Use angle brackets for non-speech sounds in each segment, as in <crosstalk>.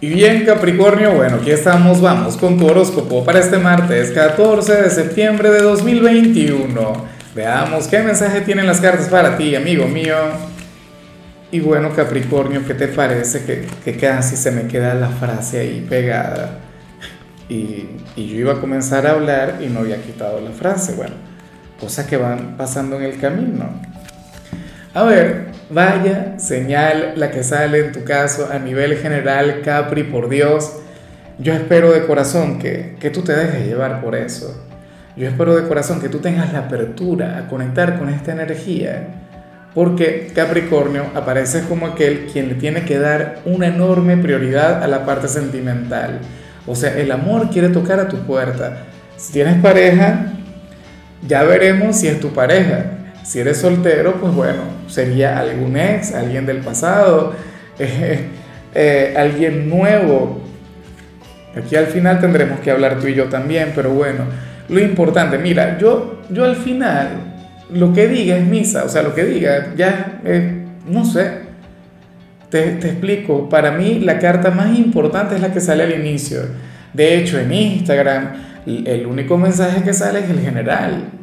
Y bien Capricornio, bueno, aquí estamos, vamos con tu horóscopo para este martes 14 de septiembre de 2021. Veamos qué mensaje tienen las cartas para ti, amigo mío. Y bueno Capricornio, ¿qué te parece que, que casi se me queda la frase ahí pegada? Y, y yo iba a comenzar a hablar y no había quitado la frase, bueno, cosas que van pasando en el camino. A ver, vaya señal la que sale en tu caso a nivel general, Capri, por Dios. Yo espero de corazón que, que tú te dejes llevar por eso. Yo espero de corazón que tú tengas la apertura a conectar con esta energía. Porque Capricornio aparece como aquel quien le tiene que dar una enorme prioridad a la parte sentimental. O sea, el amor quiere tocar a tu puerta. Si tienes pareja, ya veremos si es tu pareja. Si eres soltero, pues bueno, sería algún ex, alguien del pasado, <laughs> eh, eh, alguien nuevo. Aquí al final tendremos que hablar tú y yo también, pero bueno, lo importante, mira, yo, yo al final, lo que diga es misa, o sea, lo que diga, ya, no sé, te, te explico, para mí la carta más importante es la que sale al inicio. De hecho, en Instagram, el único mensaje que sale es el general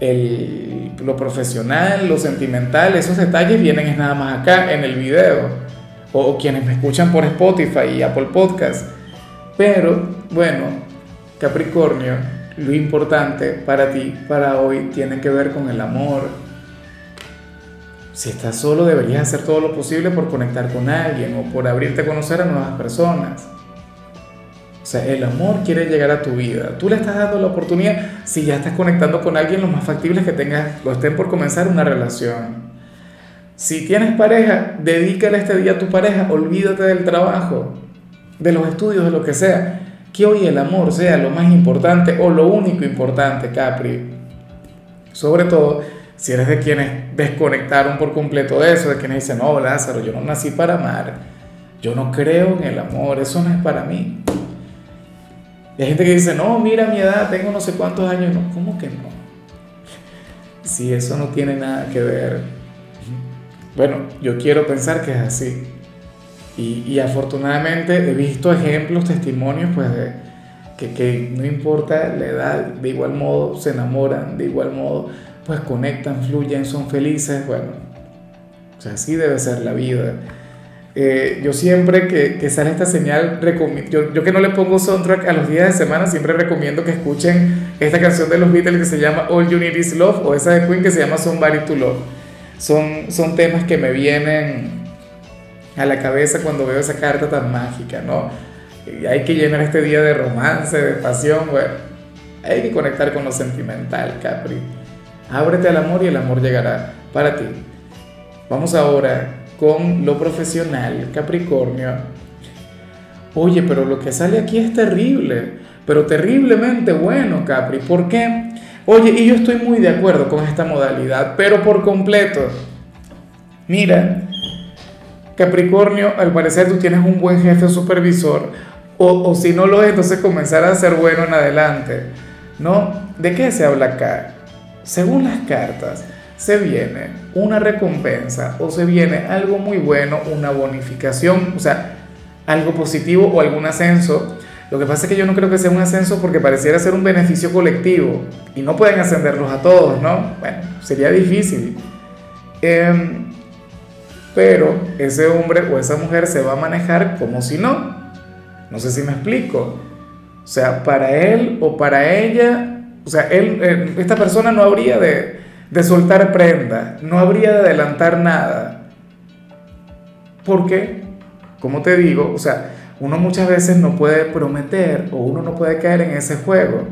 el, lo profesional, lo sentimental, esos detalles vienen es nada más acá en el video. O, quienes me escuchan por Spotify y Apple Podcast. Pero bueno, Capricornio, lo importante para ti, para hoy, tiene que ver con el amor. Si estás solo, deberías hacer todo lo posible por conectar con alguien o por abrirte a conocer a nuevas personas. Sea, el amor quiere llegar a tu vida. Tú le estás dando la oportunidad, si ya estás conectando con alguien, lo más factible es que tengas, lo estén por comenzar una relación. Si tienes pareja, dedícale este día a tu pareja, olvídate del trabajo, de los estudios, de lo que sea. Que hoy el amor sea lo más importante o lo único importante, Capri. Sobre todo si eres de quienes desconectaron por completo de eso, de quienes dicen, no, Lázaro, yo no nací para amar, yo no creo en el amor, eso no es para mí. Y hay gente que dice, no, mira mi edad, tengo no sé cuántos años. No, ¿cómo que no? Si eso no tiene nada que ver. Bueno, yo quiero pensar que es así. Y, y afortunadamente he visto ejemplos, testimonios, pues, de que, que no importa la edad, de igual modo se enamoran, de igual modo, pues conectan, fluyen, son felices. Bueno, o sea, así debe ser la vida. Eh, yo siempre que, que, sale esta señal, yo, yo que no le pongo soundtrack a los días de semana, siempre recomiendo que escuchen esta canción de los Beatles que se llama All You Need Is Love o esa de Queen que se llama Somebody to Love. Son, son temas que me vienen a la cabeza cuando veo esa carta tan mágica, ¿no? Y hay que llenar este día de romance, de pasión, bueno, hay que conectar con lo sentimental, Capri. Ábrete al amor y el amor llegará para ti. Vamos ahora con lo profesional, Capricornio. Oye, pero lo que sale aquí es terrible, pero terriblemente bueno, Capri. ¿Por qué? Oye, y yo estoy muy de acuerdo con esta modalidad, pero por completo. Mira, Capricornio, al parecer tú tienes un buen jefe supervisor, o, o si no lo es, entonces comenzar a ser bueno en adelante. ¿No? ¿De qué se habla acá? Según las cartas, se viene una recompensa o se viene algo muy bueno, una bonificación, o sea, algo positivo o algún ascenso. Lo que pasa es que yo no creo que sea un ascenso porque pareciera ser un beneficio colectivo y no pueden ascenderlos a todos, ¿no? Bueno, sería difícil. Eh, pero ese hombre o esa mujer se va a manejar como si no. No sé si me explico. O sea, para él o para ella, o sea, él, esta persona no habría de, de soltar prenda, no habría de adelantar nada. Porque, como te digo, o sea, uno muchas veces no puede prometer o uno no puede caer en ese juego.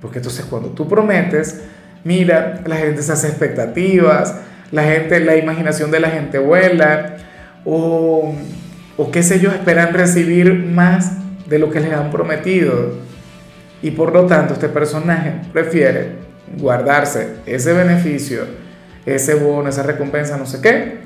Porque entonces cuando tú prometes, mira, la gente se hace expectativas, la gente, la imaginación de la gente vuela, o, o qué sé yo, esperan recibir más de lo que les han prometido. Y por lo tanto, este personaje prefiere guardarse ese beneficio, ese bono, esa recompensa, no sé qué.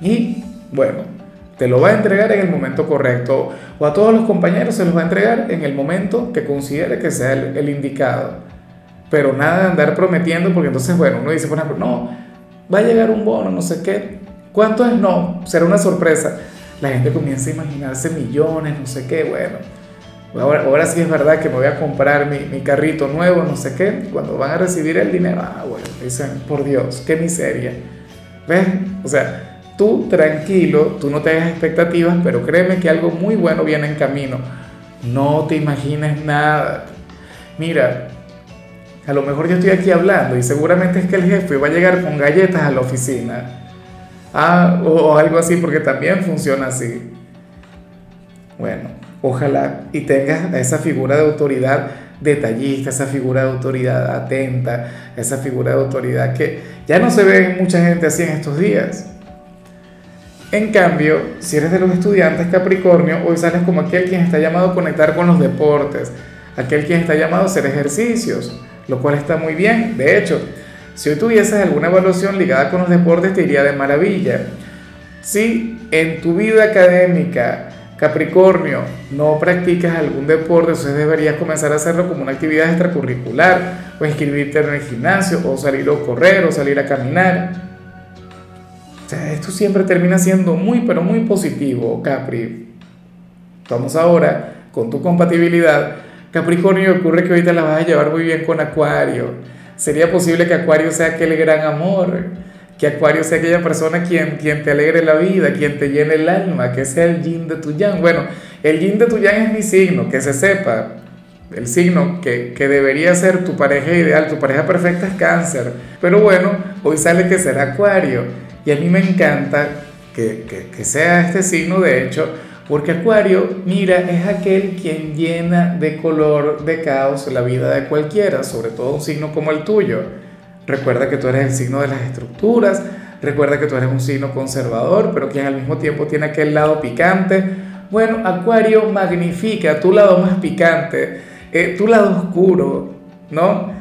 Y bueno, te lo va a entregar en el momento correcto. O a todos los compañeros se los va a entregar en el momento que considere que sea el, indicado. Pero nada de andar prometiendo, porque entonces, bueno, uno dice, por ejemplo, no, va a llegar un bono, no sé qué. ¿Cuánto es? No, será una sorpresa. la gente comienza a imaginarse millones, no sé qué, bueno. Ahora, sí es verdad que me voy a comprar mi, carrito nuevo, no sé qué. Cuando van a recibir el dinero, ah, bueno, dicen, por Dios, qué miseria. ¿Ves? O sea, tú tranquilo, tú no te hagas expectativas, pero créeme que algo muy bueno viene en camino. No te imagines nada. Mira, a lo mejor yo estoy aquí hablando y seguramente es que el jefe va a llegar con galletas a la oficina. Ah, o, algo así, porque también funciona así. Bueno, ojalá y tengas esa figura de autoridad detallista, esa figura de autoridad atenta, esa figura de autoridad que ya no se ve mucha gente así en estos días. En cambio, si eres de los estudiantes Capricornio, hoy sales como aquel quien está llamado a conectar con los deportes, aquel quien está llamado a hacer ejercicios, lo cual está muy bien. De hecho, si hoy tuvieses alguna evaluación ligada con los deportes, te iría de maravilla. Si en tu vida académica, Capricornio, no practicas algún deporte, entonces deberías comenzar a hacerlo como una actividad extracurricular, o inscribirte en el gimnasio, o salir a correr, o salir a caminar. Esto siempre termina siendo muy, pero muy positivo, Capri. Vamos ahora con tu compatibilidad Capricornio, ocurre que ahorita la vas a llevar muy bien con Acuario. Sería posible que Acuario sea aquel gran amor, que Acuario sea aquella persona quien, quien te alegre la vida, quien te llene el alma, que sea el yin de tu yang. Bueno, el yin de tu yang es mi signo, que se sepa. El signo que, que debería ser tu pareja ideal, tu pareja perfecta es cáncer. Pero bueno, hoy sale que será Acuario. Y a mí me encanta que, que, que sea este signo, de hecho, porque Acuario, mira, es aquel quien llena de color, de caos la vida de cualquiera, sobre todo un signo como el tuyo. Recuerda que tú eres el signo de las estructuras, recuerda que tú eres un signo conservador, pero quien al mismo tiempo tiene aquel lado picante. Bueno, Acuario magnifica tu lado más picante, eh, tu lado oscuro, ¿no?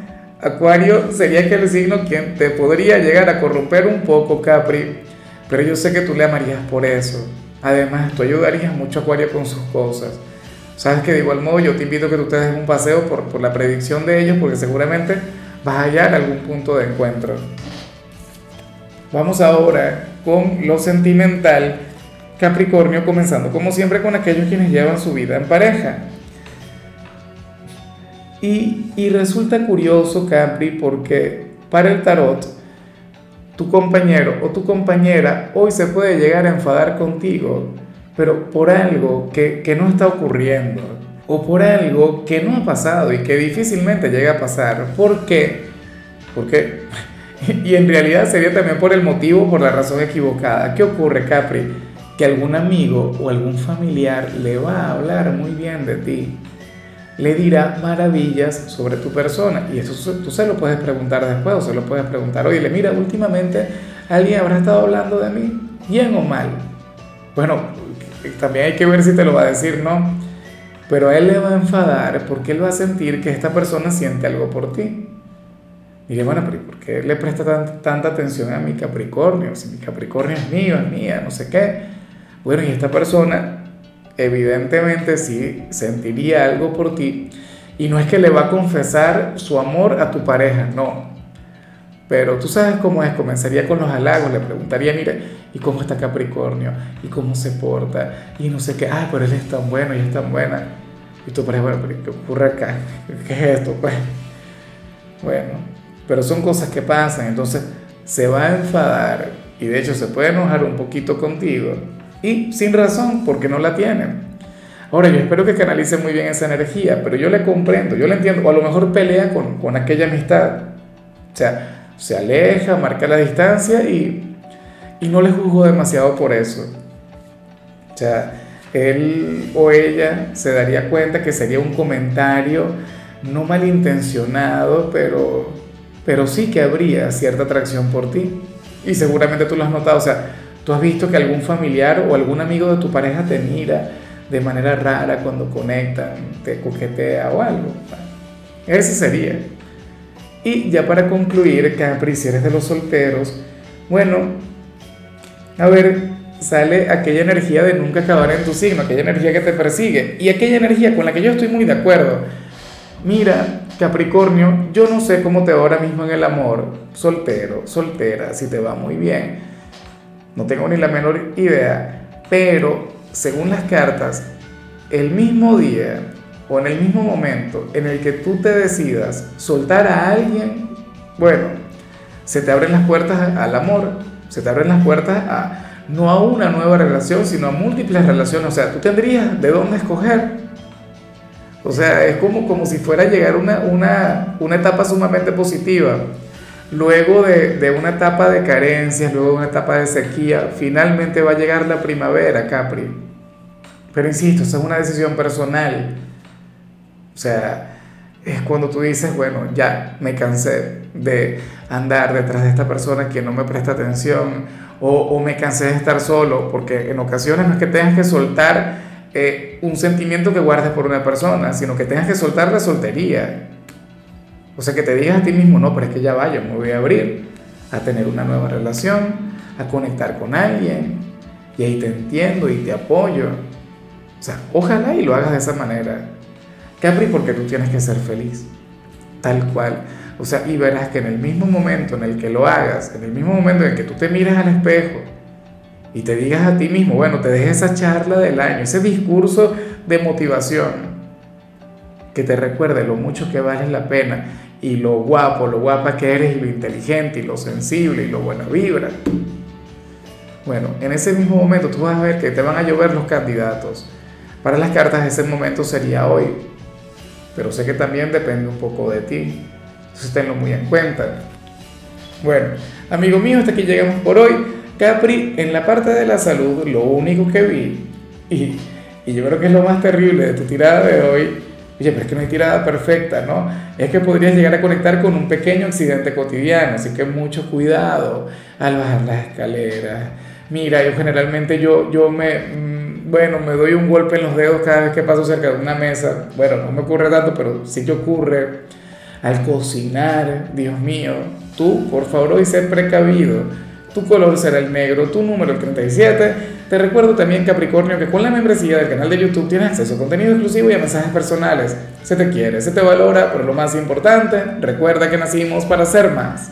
Acuario sería aquel signo quien te podría llegar a corromper un poco, Capri, pero yo sé que tú le amarías por eso. Además, tú ayudarías mucho a Acuario con sus cosas. Sabes que de igual modo yo te invito a que tú te des un paseo por, por la predicción de ellos porque seguramente vas a hallar algún punto de encuentro. Vamos ahora con lo sentimental. Capricornio comenzando como siempre con aquellos quienes llevan su vida en pareja. Y, resulta curioso, Capri, porque para el tarot tu compañero o tu compañera hoy se puede llegar a enfadar contigo, pero por algo que no está ocurriendo o por algo que no ha pasado y que difícilmente llega a pasar. ¿Por qué? Porque, <laughs> y en realidad sería también por el motivo, por la razón equivocada. ¿Qué ocurre, Capri? Que algún amigo o algún familiar le va a hablar muy bien de ti le dirá maravillas sobre tu persona. Y eso tú se lo puedes preguntar después o se lo puedes preguntar, oye, mira, últimamente alguien habrá estado hablando de mí, bien o mal. Bueno, también hay que ver si te lo va a decir, ¿no? Pero él le va a enfadar porque él va a sentir que esta persona siente algo por ti. Y bueno, pero ¿por qué le presta tanta, tanta atención a mi Capricornio? Si mi Capricornio es mío, es mía, no sé qué. Bueno, y esta persona evidentemente sí sentiría algo por ti y no es que le va a confesar su amor a tu pareja, no. Pero tú sabes cómo es, comenzaría con los halagos, le preguntaría, mire, ¿y cómo está Capricornio? ¿Y cómo se porta? Y no sé qué, ay, pero él es tan bueno y es tan buena. Y tú pareja, bueno, ¿qué ocurre acá? ¿Qué es esto? Pues, bueno, pero son cosas que pasan, entonces se va a enfadar y de hecho se puede enojar un poquito contigo y sin razón, porque no la tienen. Ahora, yo espero que canalice muy bien esa energía, pero yo le comprendo, yo le entiendo, o a lo mejor pelea con, con aquella amistad. O sea, se aleja, marca la distancia y, y no le juzgo demasiado por eso. O sea, él o ella se daría cuenta que sería un comentario no malintencionado, pero, pero sí que habría cierta atracción por ti. Y seguramente tú lo has notado, o sea, ¿Tú has visto que algún familiar o algún amigo de tu pareja te mira de manera rara cuando conectan, te coquetea o algo? Ese sería. Y ya para concluir, Capri, si eres de los solteros, bueno, a ver, sale aquella energía de nunca acabar en tu signo, aquella energía que te persigue. Y aquella energía con la que yo estoy muy de acuerdo. Mira, Capricornio, yo no sé cómo te va ahora mismo en el amor, soltero, soltera, si te va muy bien. No tengo ni la menor idea, pero según las cartas, el mismo día o en el mismo momento en el que tú te decidas soltar a alguien, bueno, se te abren las puertas al amor, se te abren las puertas a no a una nueva relación, sino a múltiples relaciones. O sea, tú tendrías de dónde escoger. O sea, es como, como si fuera a llegar una, una, una etapa sumamente positiva. Luego de, de, una etapa de carencias, luego de una etapa de sequía, finalmente va a llegar la primavera, Capri. Pero insisto, esa es una decisión personal. O sea, es cuando tú dices, bueno, ya me cansé de andar detrás de esta persona que no me presta atención o, me cansé de estar solo, porque en ocasiones no es que tengas que soltar eh, un sentimiento que guardes por una persona, sino que tengas que soltar la soltería. O sea, que te digas a ti mismo, no, pero es que ya vaya, me voy a abrir a tener una nueva relación, a conectar con alguien, y ahí te entiendo y te apoyo. O sea, ojalá y lo hagas de esa manera. Capri, porque tú tienes que ser feliz, tal cual. O sea, y verás que en el mismo momento en el que lo hagas, en el mismo momento en el que tú te mires al espejo y te digas a ti mismo, bueno, te dejes esa charla del año, ese discurso de motivación, que te recuerde lo mucho que vale la pena y lo guapo, lo guapa que eres y lo inteligente y lo sensible y lo buena vibra. Bueno, en ese mismo momento tú vas a ver que te van a llover los candidatos. Para las cartas ese momento sería hoy, pero sé que también depende un poco de ti. Entonces tenlo muy en cuenta. Bueno, amigo mío, hasta aquí llegamos por hoy. Capri, en la parte de la salud, lo único que vi, y, y yo creo que es lo más terrible de tu tirada de hoy, oye, pero es que no hay tirada perfecta, ¿no? Es que podrías llegar a conectar con un pequeño accidente cotidiano, así que mucho cuidado al bajar las escaleras. Mira, yo generalmente yo, yo me, mm, bueno, me doy un golpe en los dedos cada vez que paso cerca de una mesa. Bueno, no me ocurre tanto, pero sí que ocurre al cocinar, Dios mío. Tú, por favor, hoy sé precavido tu color será el negro, tu número el 37. Te recuerdo también, Capricornio, que con la membresía del canal de YouTube tienes acceso a contenido exclusivo y a mensajes personales. Se te quiere, se te valora, pero lo más importante, recuerda que nacimos para ser más.